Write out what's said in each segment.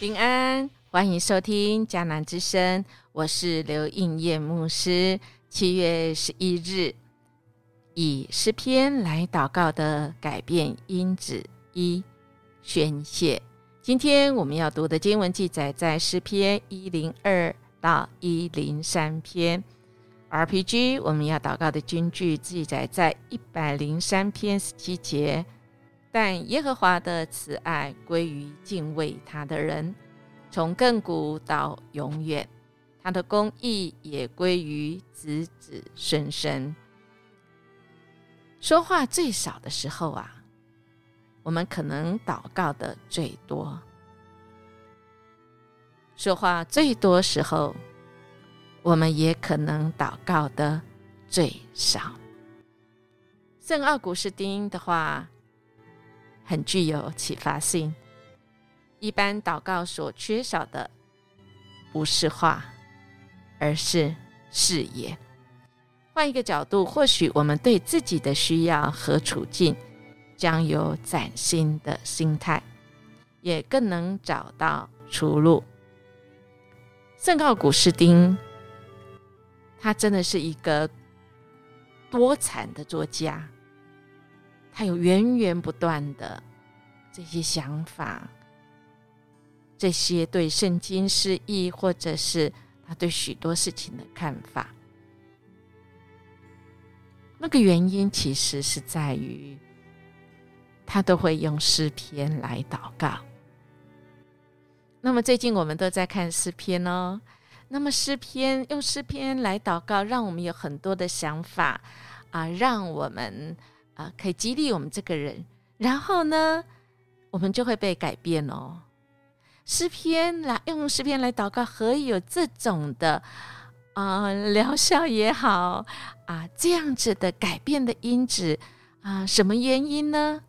平安，欢迎收听迦南之声，我是刘应叶牧师。七月十一日，以诗篇来祷告的改变因子一宣泄。今天我们要读的经文记载在诗篇一零二到一零三篇。RPG 我们要祷告的经句记载在一百零三篇十七节。但耶和华的慈爱归于敬畏他的人，从亘古到永远；他的公义也归于子子孙孙。说话最少的时候啊，我们可能祷告的最多；说话最多时候，我们也可能祷告的最少。圣奥古斯丁的话。很具有启发性。一般祷告所缺少的，不是话，而是视野。换一个角度，或许我们对自己的需要和处境，将有崭新的心态，也更能找到出路。圣奥古斯丁，他真的是一个多产的作家。他有源源不断的这些想法，这些对圣经释义，或者是他对许多事情的看法。那个原因其实是在于，他都会用诗篇来祷告。那么最近我们都在看诗篇哦。那么诗篇用诗篇来祷告，让我们有很多的想法啊，让我们。啊，可以激励我们这个人，然后呢，我们就会被改变哦。诗篇来用诗篇来祷告，何以有这种的啊疗效也好啊，这样子的改变的因子啊，什么原因呢？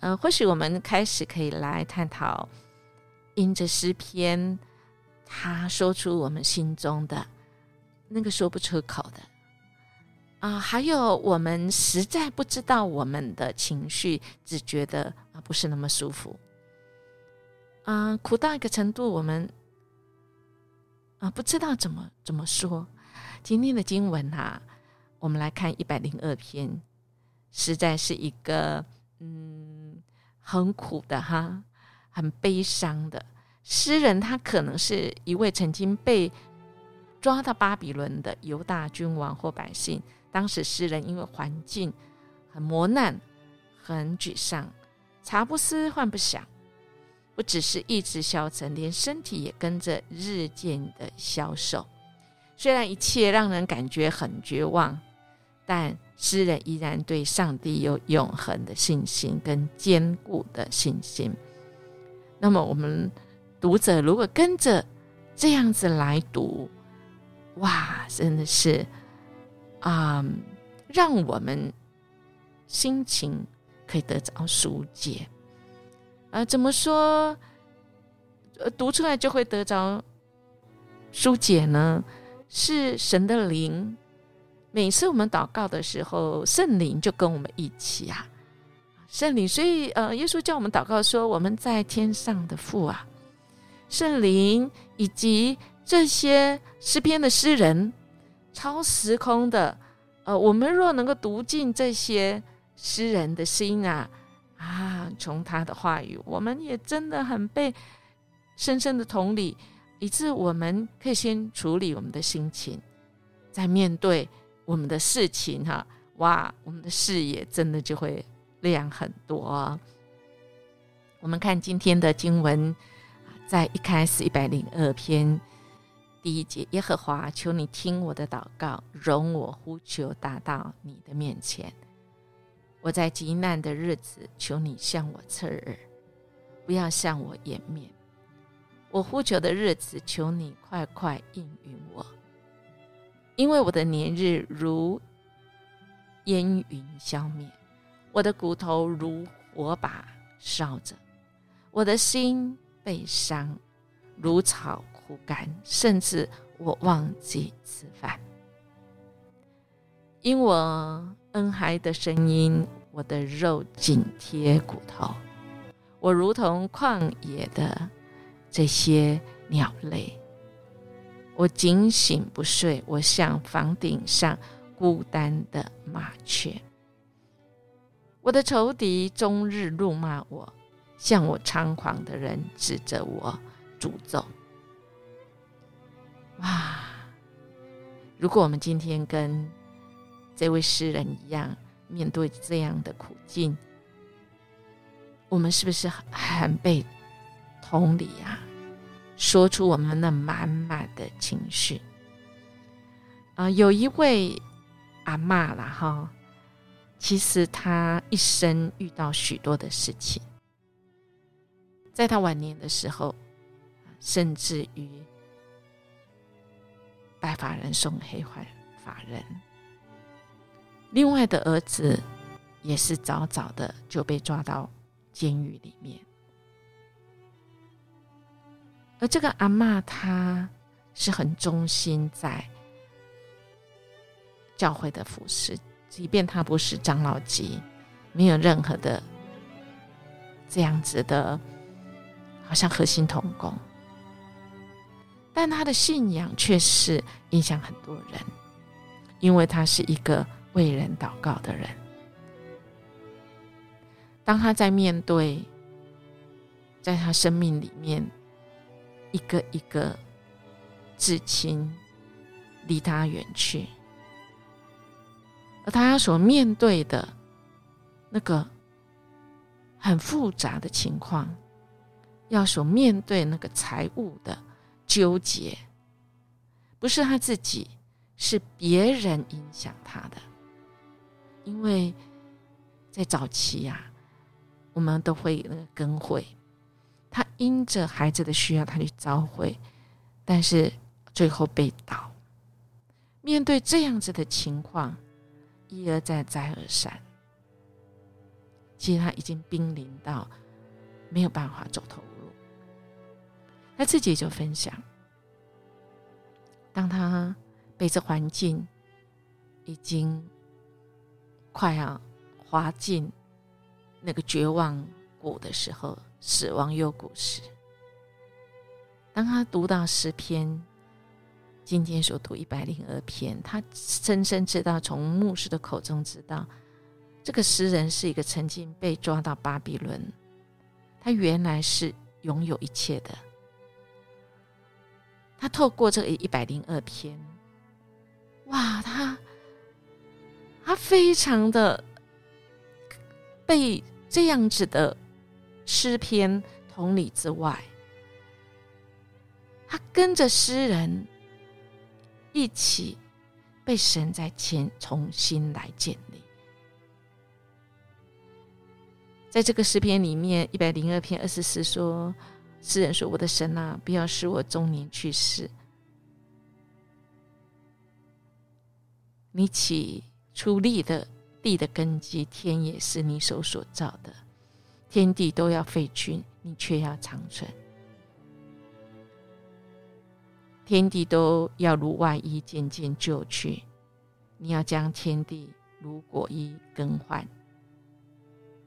呃，或许我们开始可以来探讨，因着诗篇，他说出我们心中的那个说不出口的。啊，还有我们实在不知道我们的情绪，只觉得啊不是那么舒服，啊苦到一个程度，我们啊不知道怎么怎么说。今天的经文哈，我们来看一百零二篇，实在是一个嗯很苦的哈，很悲伤的诗人，他可能是一位曾经被抓到巴比伦的犹大君王或百姓。当时诗人因为环境很磨难，很沮丧，茶不思饭不想，不只是意志消沉，连身体也跟着日渐的消瘦。虽然一切让人感觉很绝望，但诗人依然对上帝有永恒的信心跟坚固的信心。那么，我们读者如果跟着这样子来读，哇，真的是。啊，让我们心情可以得着疏解。啊，怎么说？呃，读出来就会得着疏解呢？是神的灵。每次我们祷告的时候，圣灵就跟我们一起啊，圣灵。所以，呃，耶稣叫我们祷告说：“我们在天上的父啊，圣灵以及这些诗篇的诗人。”超时空的，呃，我们若能够读进这些诗人的心啊，啊，从他的话语，我们也真的很被深深的同理，以致我们可以先处理我们的心情，在面对我们的事情哈，哇，我们的视野真的就会亮很多。我们看今天的经文，在一开始一百零二篇。第一节，耶和华，求你听我的祷告，容我呼求达到你的面前。我在极难的日子，求你向我侧耳，不要向我掩面。我呼求的日子，求你快快应允我，因为我的年日如烟云消灭，我的骨头如火把烧着，我的心被伤，如草。不干，甚至我忘记吃饭，因我恩孩的声音，我的肉紧贴骨头，我如同旷野的这些鸟类。我警醒不睡，我像房顶上孤单的麻雀。我的仇敌终日怒骂我，向我猖狂的人指着我诅咒。哇！如果我们今天跟这位诗人一样，面对这样的苦境，我们是不是很被同理啊？说出我们那满满的情绪啊！有一位阿妈了哈，其实她一生遇到许多的事情，在她晚年的时候，甚至于白发人送黑发发人，另外的儿子也是早早的就被抓到监狱里面。而这个阿妈，她是很忠心在教会的服侍，即便她不是长老级，没有任何的这样子的，好像核心同工，但他的信仰却是影响很多人，因为他是一个为人祷告的人。当他在面对，在他生命里面。一个一个至亲离他远去，而他所面对的那个很复杂的情况，要所面对那个财务的纠结，不是他自己，是别人影响他的。因为在早期呀，我们都会有那个跟会。他因着孩子的需要，他去召会，但是最后被倒。面对这样子的情况，一而再，再而三，其实他已经濒临到没有办法走投。他自己就分享，当他被这环境已经快要滑进那个绝望谷的时候。死亡幽谷时，当他读到诗篇，今天所读一百零二篇，他深深知道，从牧师的口中知道，这个诗人是一个曾经被抓到巴比伦，他原来是拥有一切的。他透过这一百零二篇，哇，他他非常的被这样子的。诗篇同理之外，他跟着诗人一起被神在前重新来建立。在这个诗篇里面，一百零二篇二十四说，诗人说：“我的神啊，不要使我中年去世。你起初立的地的根基，天也是你手所造的。”天地都要废去，你却要长存；天地都要如外衣渐渐旧去，你要将天地如果衣更换，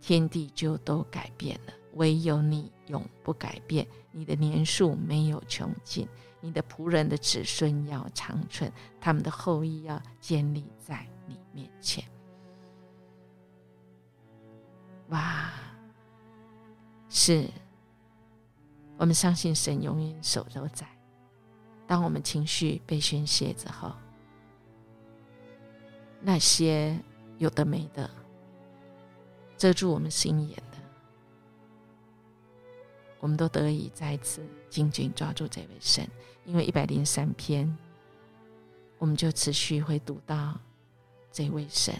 天地就都改变了。唯有你永不改变，你的年数没有穷尽，你的仆人的子孙要长存，他们的后裔要建立在你面前。哇！是我们相信神永远守都在。当我们情绪被宣泄之后，那些有的没的遮住我们心眼的，我们都得以再次紧紧抓住这位神。因为一百零三篇，我们就持续会读到这位神，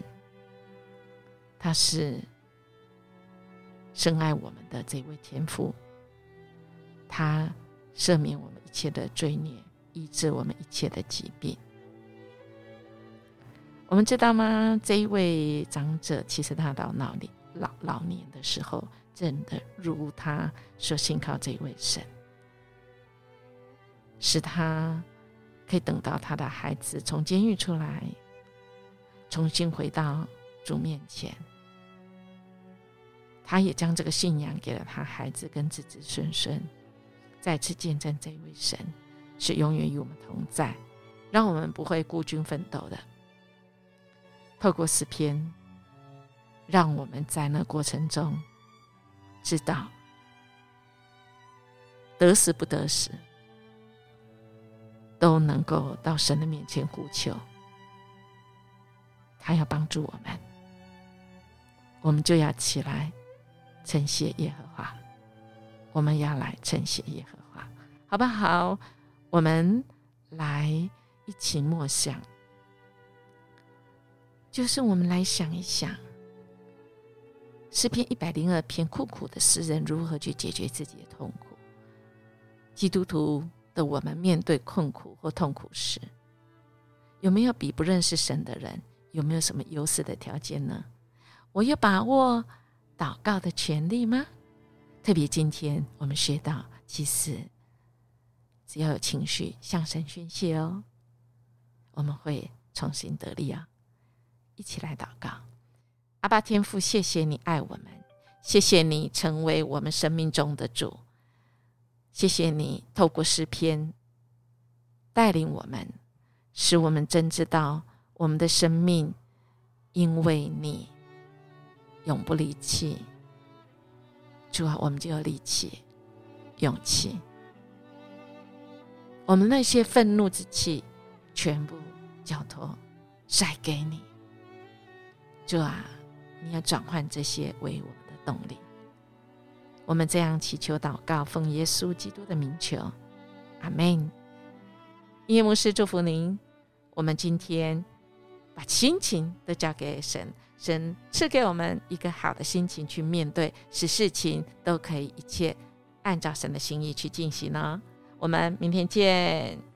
他是。深爱我们的这位天父，他赦免我们一切的罪孽，医治我们一切的疾病。我们知道吗？这一位长者，其实他到老年老老年的时候，真的如他所信靠这一位神，使他可以等到他的孩子从监狱出来，重新回到主面前。他也将这个信仰给了他孩子跟子子孙孙，再次见证这一位神是永远与我们同在，让我们不会孤军奋斗的。透过诗篇，让我们在那过程中知道得时不得时，都能够到神的面前呼求，他要帮助我们，我们就要起来称谢耶和华。我们要来称谢耶和华，好不好？我们来一起默想，就是我们来想一想，诗篇一百零二篇，苦苦的诗人如何去解决自己的痛苦？基督徒的我们面对困苦或痛苦时，有没有比不认识神的人有没有什么优势的条件呢？我有把握祷告的权利吗？特别今天我们学到，其实只要有情绪向神宣泄哦，我们会重新得力啊！一起来祷告，阿爸天父，谢谢你爱我们，谢谢你成为我们生命中的主，谢谢你透过诗篇带领我们，使我们真知道我们的生命因为你永不离弃。主啊，我们就有力气、勇气，我们那些愤怒之气全部交托晒给你。主啊，你要转换这些为我们的动力。我们这样祈求祷告，奉耶稣基督的名求，阿门。耶牧师祝福您。我们今天把心情都交给神。神赐给我们一个好的心情去面对，使事情都可以一切按照神的心意去进行呢。我们明天见。